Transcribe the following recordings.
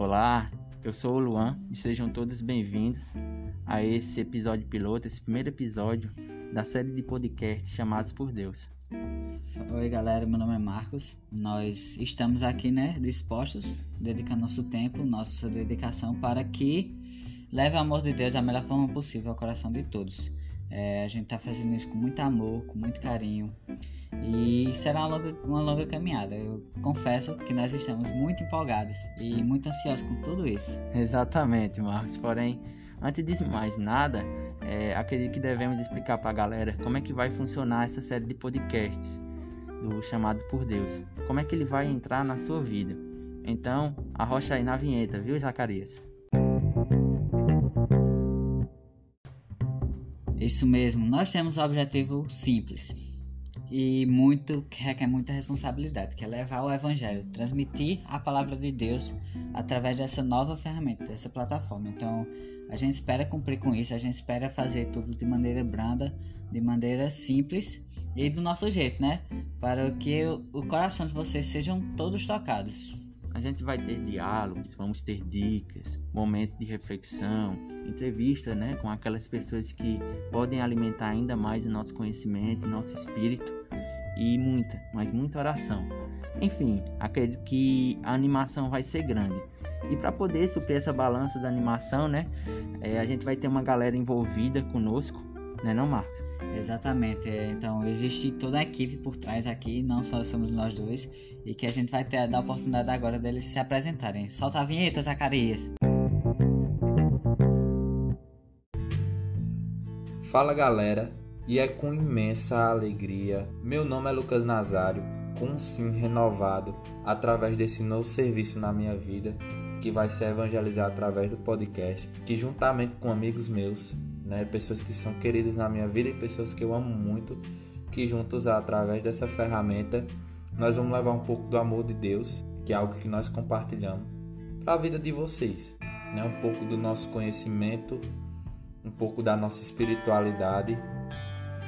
Olá, eu sou o Luan e sejam todos bem-vindos a esse episódio piloto, esse primeiro episódio da série de podcasts chamados por Deus. Oi galera, meu nome é Marcos. Nós estamos aqui, né, dispostos, dedicando nosso tempo, nossa dedicação para que leve o amor de Deus da melhor forma possível ao coração de todos. É, a gente está fazendo isso com muito amor, com muito carinho e será uma longa, uma longa caminhada. Eu confesso que nós estamos muito empolgados e muito ansiosos com tudo isso. Exatamente, Marcos. Porém, antes de mais nada, é, acredito que devemos explicar para a galera como é que vai funcionar essa série de podcasts do Chamado por Deus. Como é que ele vai entrar na sua vida. Então, arrocha aí na vinheta, viu, Zacarias? Isso mesmo, nós temos um objetivo simples e muito que requer muita responsabilidade, que é levar o evangelho, transmitir a palavra de Deus através dessa nova ferramenta, dessa plataforma. Então, a gente espera cumprir com isso, a gente espera fazer tudo de maneira branda, de maneira simples e do nosso jeito, né? Para que o coração de vocês sejam todos tocados. A gente vai ter diálogos, vamos ter dicas, momentos de reflexão, entrevista né, com aquelas pessoas que podem alimentar ainda mais o nosso conhecimento, o nosso espírito e muita, mas muita oração. Enfim, acredito que a animação vai ser grande. E para poder suprir essa balança da animação, né, é, a gente vai ter uma galera envolvida conosco, né, não, Marcos? Exatamente. É, então existe toda a equipe por trás aqui, não só somos nós dois, e que a gente vai ter a oportunidade agora deles se apresentarem. Solta a vinheta, Zacarias. Fala galera, e é com imensa alegria. Meu nome é Lucas Nazário, com um sim renovado através desse novo serviço na minha vida, que vai ser evangelizar através do podcast, que juntamente com amigos meus, né, pessoas que são queridas na minha vida e pessoas que eu amo muito, que juntos através dessa ferramenta nós vamos levar um pouco do amor de Deus, que é algo que nós compartilhamos, para a vida de vocês, né? Um pouco do nosso conhecimento um pouco da nossa espiritualidade.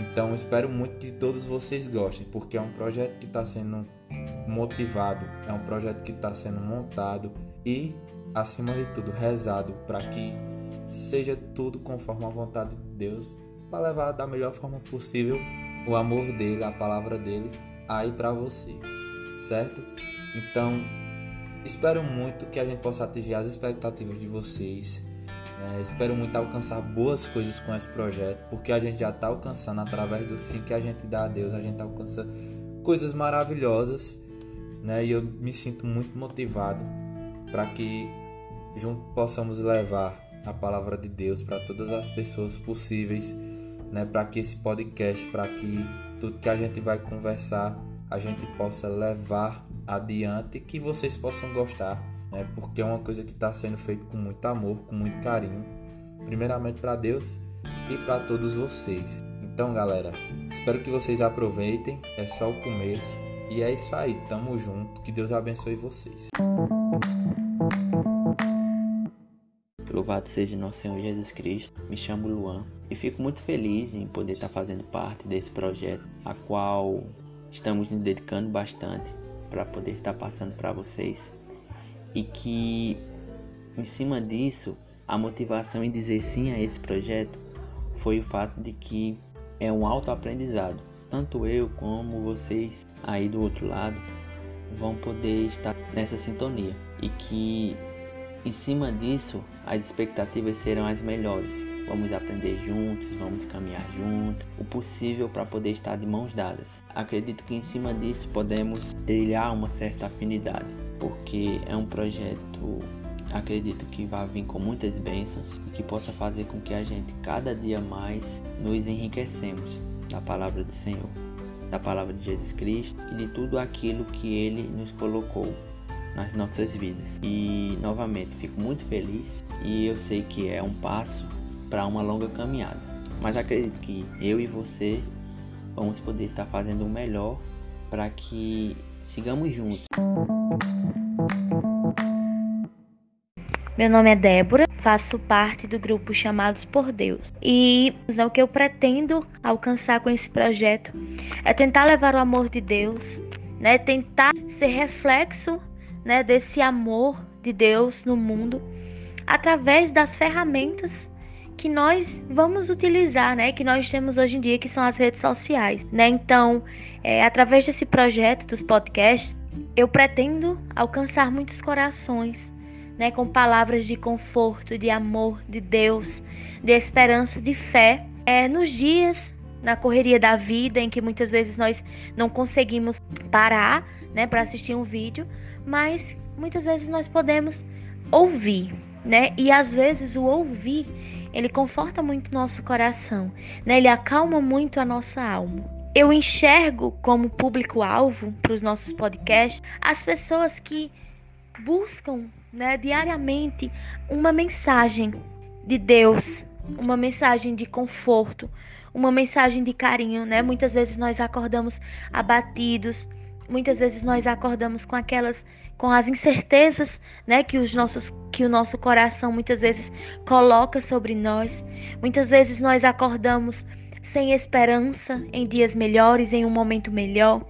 Então espero muito que todos vocês gostem, porque é um projeto que está sendo motivado, é um projeto que está sendo montado e, acima de tudo, rezado para que seja tudo conforme a vontade de Deus, para levar da melhor forma possível o amor dele, a palavra dele aí para você, certo? Então espero muito que a gente possa atingir as expectativas de vocês é, espero muito alcançar boas coisas com esse projeto, porque a gente já está alcançando através do sim que a gente dá a Deus, a gente alcança coisas maravilhosas, né? E eu me sinto muito motivado para que juntos possamos levar a palavra de Deus para todas as pessoas possíveis, né? Para que esse podcast, para que tudo que a gente vai conversar, a gente possa levar adiante e que vocês possam gostar né? Porque é uma coisa que está sendo feita com muito amor, com muito carinho, primeiramente para Deus e para todos vocês. Então, galera, espero que vocês aproveitem. É só o começo e é isso aí. Tamo junto. Que Deus abençoe vocês. Louvado seja nosso Senhor Jesus Cristo. Me chamo Luan e fico muito feliz em poder estar fazendo parte desse projeto, a qual estamos nos dedicando bastante para poder estar passando para vocês e que em cima disso a motivação em dizer sim a esse projeto foi o fato de que é um autoaprendizado. Tanto eu como vocês aí do outro lado vão poder estar nessa sintonia e que em cima disso as expectativas serão as melhores. Vamos aprender juntos, vamos caminhar juntos, o possível para poder estar de mãos dadas. Acredito que em cima disso podemos trilhar uma certa afinidade porque é um projeto acredito que vai vir com muitas bênçãos e que possa fazer com que a gente cada dia mais nos enriquecemos da palavra do Senhor, da palavra de Jesus Cristo e de tudo aquilo que ele nos colocou nas nossas vidas. E novamente fico muito feliz e eu sei que é um passo para uma longa caminhada. Mas acredito que eu e você vamos poder estar fazendo o melhor para que sigamos juntos. Meu nome é Débora, faço parte do grupo Chamados por Deus. E o que eu pretendo alcançar com esse projeto é tentar levar o amor de Deus, né? Tentar ser reflexo, né, desse amor de Deus no mundo através das ferramentas que nós vamos utilizar, né? Que nós temos hoje em dia, que são as redes sociais, né? Então, é, através desse projeto dos podcasts, eu pretendo alcançar muitos corações, né? Com palavras de conforto, de amor, de Deus, de esperança, de fé, é, nos dias na correria da vida, em que muitas vezes nós não conseguimos parar, né, para assistir um vídeo, mas muitas vezes nós podemos ouvir, né? E às vezes o ouvir ele conforta muito nosso coração, né? Ele acalma muito a nossa alma. Eu enxergo como público-alvo para os nossos podcasts as pessoas que buscam né, diariamente uma mensagem de Deus, uma mensagem de conforto, uma mensagem de carinho, né? Muitas vezes nós acordamos abatidos, muitas vezes nós acordamos com aquelas com as incertezas, né, que os nossos que o nosso coração muitas vezes coloca sobre nós. Muitas vezes nós acordamos sem esperança em dias melhores, em um momento melhor.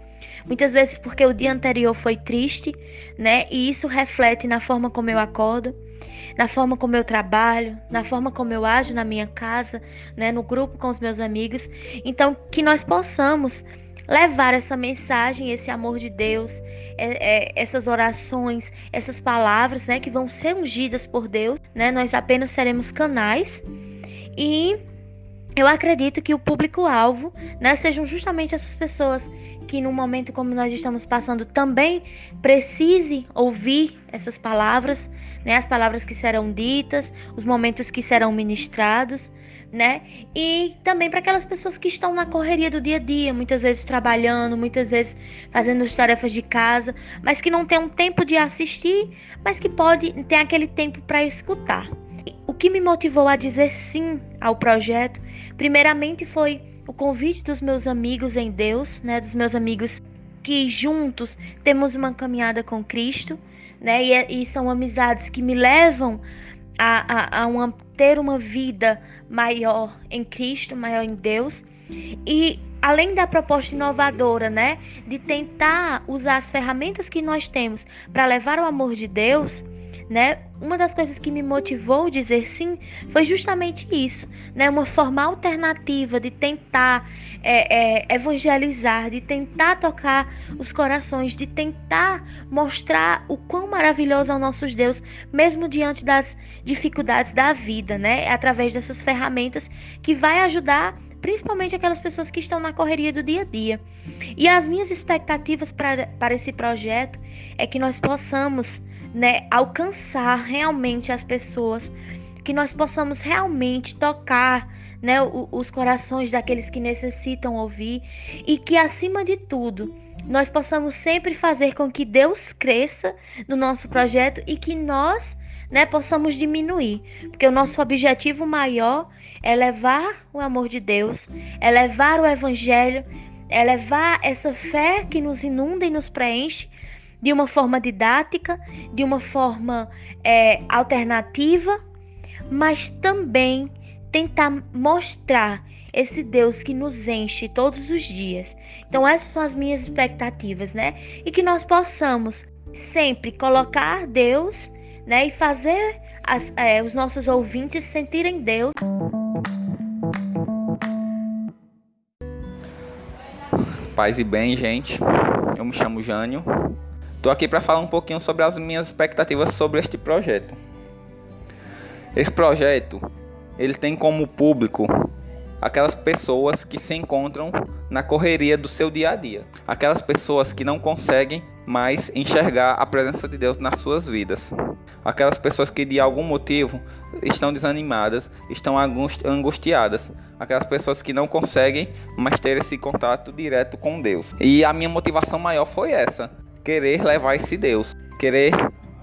Muitas vezes porque o dia anterior foi triste, né? E isso reflete na forma como eu acordo, na forma como eu trabalho, na forma como eu ajo na minha casa, né, no grupo com os meus amigos. Então, que nós possamos levar essa mensagem, esse amor de Deus, é, é, essas orações, essas palavras, né, que vão ser ungidas por Deus, né? Nós apenas seremos canais e eu acredito que o público-alvo, né, sejam justamente essas pessoas que num momento como nós estamos passando também precise ouvir essas palavras, né, as palavras que serão ditas, os momentos que serão ministrados, né? E também para aquelas pessoas que estão na correria do dia a dia, muitas vezes trabalhando, muitas vezes fazendo as tarefas de casa, mas que não tem um tempo de assistir, mas que pode ter aquele tempo para escutar. O que me motivou a dizer sim ao projeto, primeiramente foi o convite dos meus amigos em Deus, né, dos meus amigos que juntos temos uma caminhada com Cristo, né, e, é, e são amizades que me levam a, a, a uma, ter uma vida maior em Cristo, maior em Deus. E além da proposta inovadora, né, de tentar usar as ferramentas que nós temos para levar o amor de Deus, né? Uma das coisas que me motivou a dizer sim foi justamente isso, né? Uma forma alternativa de tentar é, é, evangelizar, de tentar tocar os corações, de tentar mostrar o quão maravilhoso é o nosso Deus, mesmo diante das dificuldades da vida, né? É através dessas ferramentas que vai ajudar principalmente aquelas pessoas que estão na correria do dia a dia. E as minhas expectativas para, para esse projeto é que nós possamos né, alcançar realmente as pessoas, que nós possamos realmente tocar né, os corações daqueles que necessitam ouvir e que, acima de tudo, nós possamos sempre fazer com que Deus cresça no nosso projeto e que nós né, possamos diminuir, porque o nosso objetivo maior é levar o amor de Deus, é levar o evangelho, é levar essa fé que nos inunda e nos preenche de uma forma didática, de uma forma é, alternativa, mas também tentar mostrar esse Deus que nos enche todos os dias. Então essas são as minhas expectativas, né? E que nós possamos sempre colocar Deus né? E fazer as, é, os nossos ouvintes sentirem Deus. Paz e bem, gente. Eu me chamo Jânio. Estou aqui para falar um pouquinho sobre as minhas expectativas sobre este projeto. Esse projeto, ele tem como público aquelas pessoas que se encontram na correria do seu dia a dia, aquelas pessoas que não conseguem mais enxergar a presença de Deus nas suas vidas, aquelas pessoas que de algum motivo estão desanimadas, estão angustiadas, aquelas pessoas que não conseguem mais ter esse contato direto com Deus. E a minha motivação maior foi essa: querer levar esse Deus, querer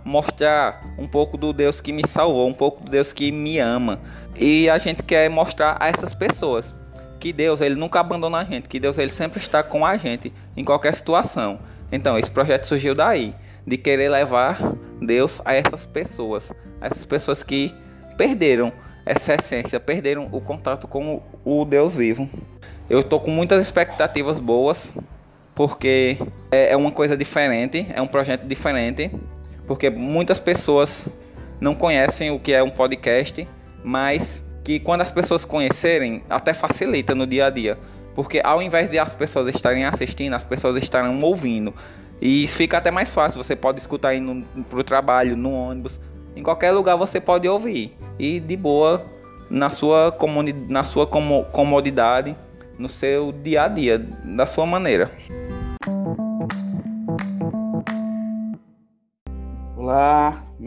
mostrar um pouco do Deus que me salvou, um pouco do Deus que me ama. E a gente quer mostrar a essas pessoas que Deus ele nunca abandona a gente, que Deus ele sempre está com a gente em qualquer situação. Então, esse projeto surgiu daí, de querer levar Deus a essas pessoas, a essas pessoas que perderam essa essência, perderam o contato com o Deus vivo. Eu estou com muitas expectativas boas, porque é uma coisa diferente, é um projeto diferente porque muitas pessoas não conhecem o que é um podcast, mas que quando as pessoas conhecerem, até facilita no dia a dia. Porque ao invés de as pessoas estarem assistindo, as pessoas estarão ouvindo. E fica até mais fácil, você pode escutar indo pro trabalho, no ônibus, em qualquer lugar você pode ouvir. E de boa, na sua, na sua comodidade, no seu dia a dia, da sua maneira.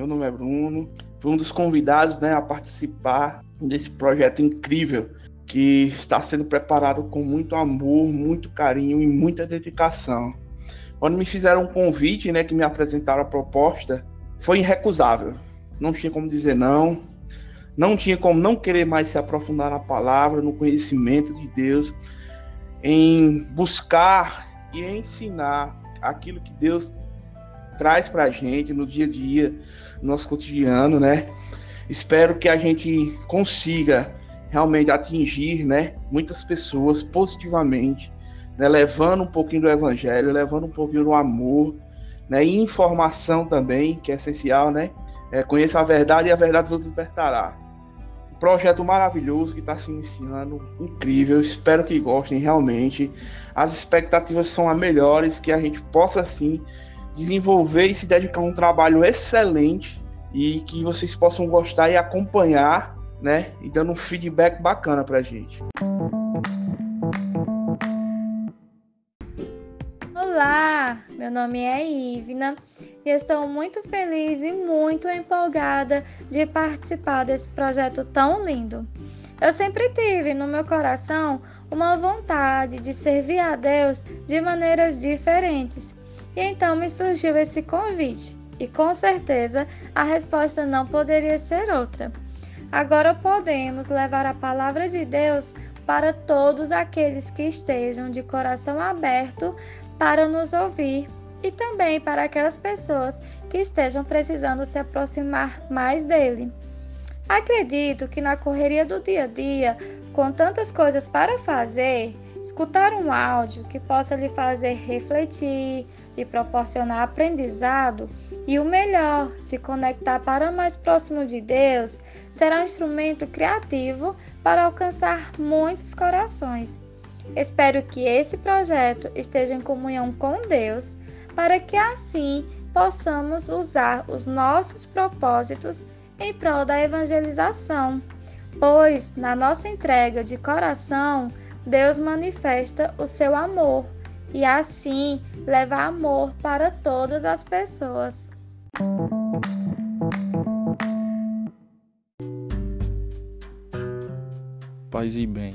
Meu nome é Bruno. Fui um dos convidados né, a participar desse projeto incrível que está sendo preparado com muito amor, muito carinho e muita dedicação. Quando me fizeram um convite, né, que me apresentaram a proposta, foi irrecusável. Não tinha como dizer não, não tinha como não querer mais se aprofundar na palavra, no conhecimento de Deus, em buscar e ensinar aquilo que Deus traz para a gente no dia a dia, no nosso cotidiano, né? Espero que a gente consiga realmente atingir, né, muitas pessoas positivamente, né, levando um pouquinho do evangelho, levando um pouquinho do amor, né, e informação também, que é essencial, né? É, conheça a verdade e a verdade vos libertará. Um projeto maravilhoso que está se iniciando, incrível. Espero que gostem realmente. As expectativas são as melhores, que a gente possa sim desenvolver e se dedicar a um trabalho excelente e que vocês possam gostar e acompanhar né? E dando um feedback bacana pra gente. Olá, meu nome é Ivna e estou muito feliz e muito empolgada de participar desse projeto tão lindo. Eu sempre tive no meu coração uma vontade de servir a Deus de maneiras diferentes e então me surgiu esse convite. E com certeza a resposta não poderia ser outra. Agora podemos levar a palavra de Deus para todos aqueles que estejam de coração aberto para nos ouvir e também para aquelas pessoas que estejam precisando se aproximar mais dele. Acredito que na correria do dia a dia, com tantas coisas para fazer, escutar um áudio que possa lhe fazer refletir, lhe proporcionar aprendizado e o melhor, te conectar para mais próximo de Deus, será um instrumento criativo para alcançar muitos corações. Espero que esse projeto esteja em comunhão com Deus, para que assim possamos usar os nossos propósitos em prol da evangelização, pois na nossa entrega de coração, Deus manifesta o seu amor e assim leva amor para todas as pessoas. Paz e bem,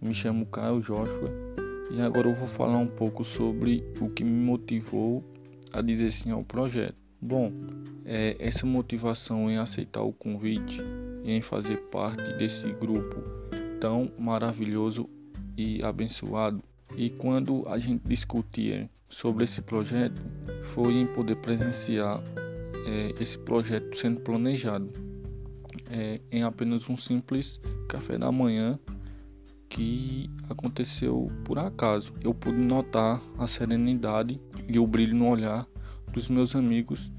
me chamo Caio Joshua e agora eu vou falar um pouco sobre o que me motivou a dizer sim ao projeto. Bom, é, essa motivação em aceitar o convite e em fazer parte desse grupo tão maravilhoso e abençoado. E quando a gente discutia sobre esse projeto, foi em poder presenciar é, esse projeto sendo planejado é, em apenas um simples café da manhã que aconteceu por acaso. Eu pude notar a serenidade e o brilho no olhar dos meus amigos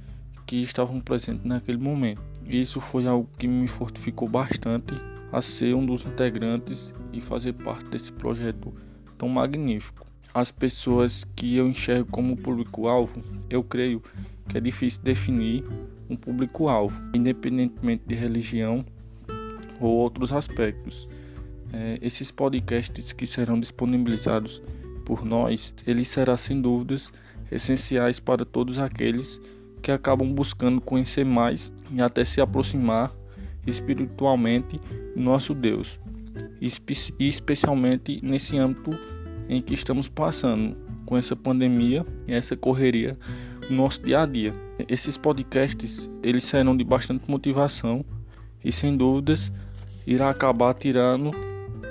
que estavam presentes naquele momento. Isso foi algo que me fortificou bastante a ser um dos integrantes e fazer parte desse projeto tão magnífico. As pessoas que eu enxergo como público-alvo, eu creio que é difícil definir um público-alvo, independentemente de religião ou outros aspectos. É, esses podcasts que serão disponibilizados por nós, eles serão sem dúvidas essenciais para todos aqueles que acabam buscando conhecer mais e até se aproximar espiritualmente nosso Deus, especialmente nesse âmbito em que estamos passando com essa pandemia e essa correria no nosso dia a dia. Esses podcasts eles serão de bastante motivação e sem dúvidas irá acabar tirando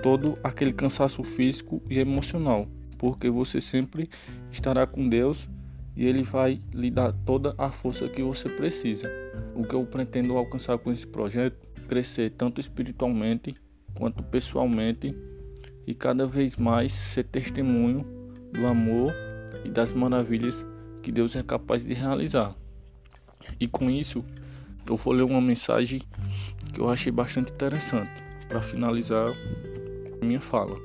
todo aquele cansaço físico e emocional, porque você sempre estará com Deus e ele vai lhe dar toda a força que você precisa. O que eu pretendo alcançar com esse projeto, crescer tanto espiritualmente quanto pessoalmente e cada vez mais ser testemunho do amor e das maravilhas que Deus é capaz de realizar. E com isso, eu vou ler uma mensagem que eu achei bastante interessante para finalizar minha fala,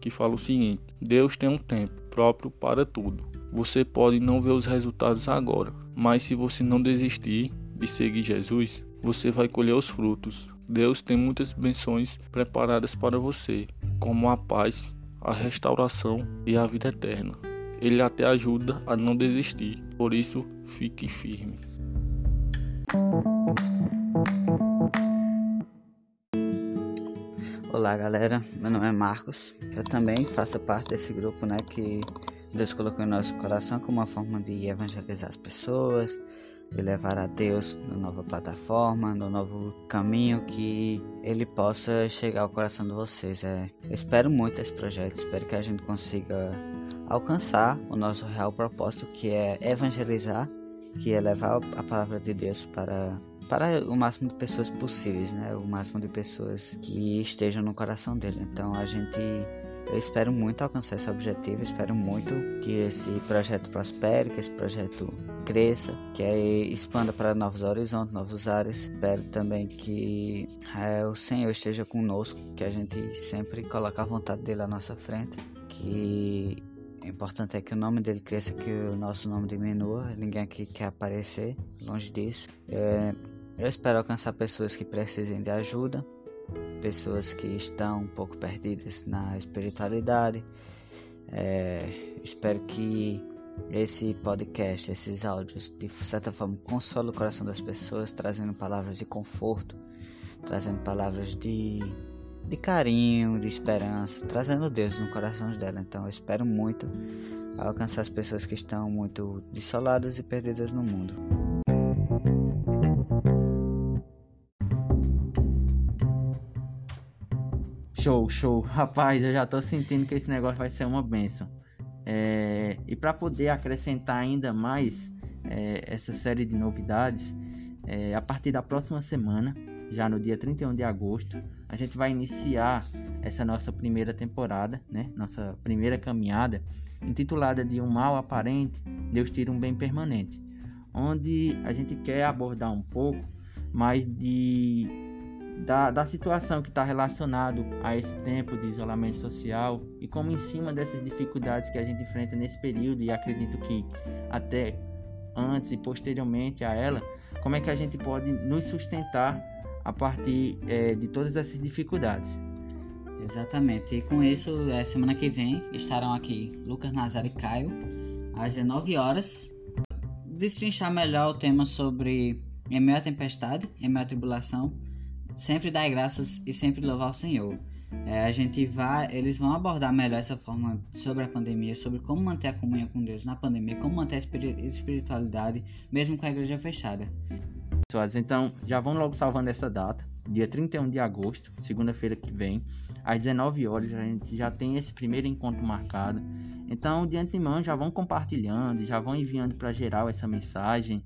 que fala o seguinte: Deus tem um tempo próprio para tudo. Você pode não ver os resultados agora, mas se você não desistir de seguir Jesus, você vai colher os frutos. Deus tem muitas bênçãos preparadas para você, como a paz, a restauração e a vida eterna. Ele até ajuda a não desistir, por isso fique firme. Olá galera, meu nome é Marcos. Eu também faço parte desse grupo, né, que Deus colocou em nosso coração como uma forma de evangelizar as pessoas, de levar a Deus na nova plataforma, no novo caminho que Ele possa chegar ao coração de vocês. É, eu espero muito esse projeto, espero que a gente consiga alcançar o nosso real propósito, que é evangelizar, que é levar a palavra de Deus para para o máximo de pessoas possíveis, né? O máximo de pessoas que estejam no coração dele. Então a gente eu espero muito alcançar esse objetivo, espero muito que esse projeto prospere, que esse projeto cresça, que expanda para novos horizontes, novos áreas. Espero também que é, o Senhor esteja conosco, que a gente sempre coloque a vontade dele à nossa frente, que o importante é que o nome dele cresça, que o nosso nome diminua. Ninguém aqui quer aparecer, longe disso. É, eu espero alcançar pessoas que precisem de ajuda, pessoas que estão um pouco perdidas na espiritualidade. É, espero que esse podcast, esses áudios, de certa forma, consolem o coração das pessoas, trazendo palavras de conforto, trazendo palavras de, de carinho, de esperança, trazendo Deus no coração dela. Então, eu espero muito alcançar as pessoas que estão muito desoladas e perdidas no mundo. Show, show. Rapaz, eu já tô sentindo que esse negócio vai ser uma benção. É, e para poder acrescentar ainda mais é, essa série de novidades, é, a partir da próxima semana, já no dia 31 de agosto, a gente vai iniciar essa nossa primeira temporada, né? Nossa primeira caminhada, intitulada de Um Mal Aparente, Deus Tira um Bem Permanente, onde a gente quer abordar um pouco mais de da, da situação que está relacionado a esse tempo de isolamento social e como em cima dessas dificuldades que a gente enfrenta nesse período e acredito que até antes e posteriormente a ela, como é que a gente pode nos sustentar a partir é, de todas essas dificuldades. Exatamente. E com isso, é, semana que vem estarão aqui Lucas Nazar e Caio às 19 horas. Destrinchar melhor o tema sobre em meio à tempestade, em meio à tribulação sempre dar graças e sempre louvar o Senhor. É, a gente vai, eles vão abordar melhor essa forma sobre a pandemia, sobre como manter a comunhão com Deus na pandemia, como manter a espiritualidade mesmo com a igreja fechada. Então já vão logo salvando essa data, dia 31 de agosto, segunda-feira que vem, às 19 horas a gente já tem esse primeiro encontro marcado. Então, de antemão, já vão compartilhando, já vão enviando para geral essa mensagem,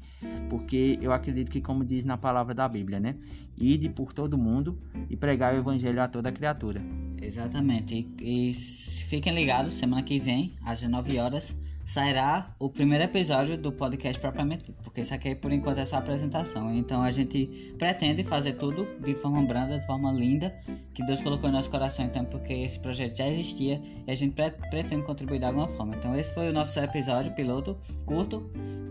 porque eu acredito que, como diz na palavra da Bíblia, né? Ide por todo mundo e pregar o evangelho a toda criatura. Exatamente. E, e fiquem ligados, semana que vem, às 19 horas, sairá o primeiro episódio do podcast propriamente, porque isso aqui por enquanto é só apresentação. Então a gente pretende fazer tudo de forma branda, de forma linda, que Deus colocou em nosso coração, então porque esse projeto já existia e a gente pretende contribuir de alguma forma. Então esse foi o nosso episódio piloto, curto,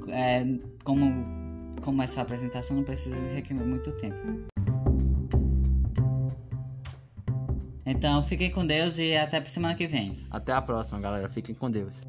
é, como como essa apresentação não precisa requerer muito tempo. Então fiquem com Deus e até a semana que vem. Até a próxima, galera. Fiquem com Deus.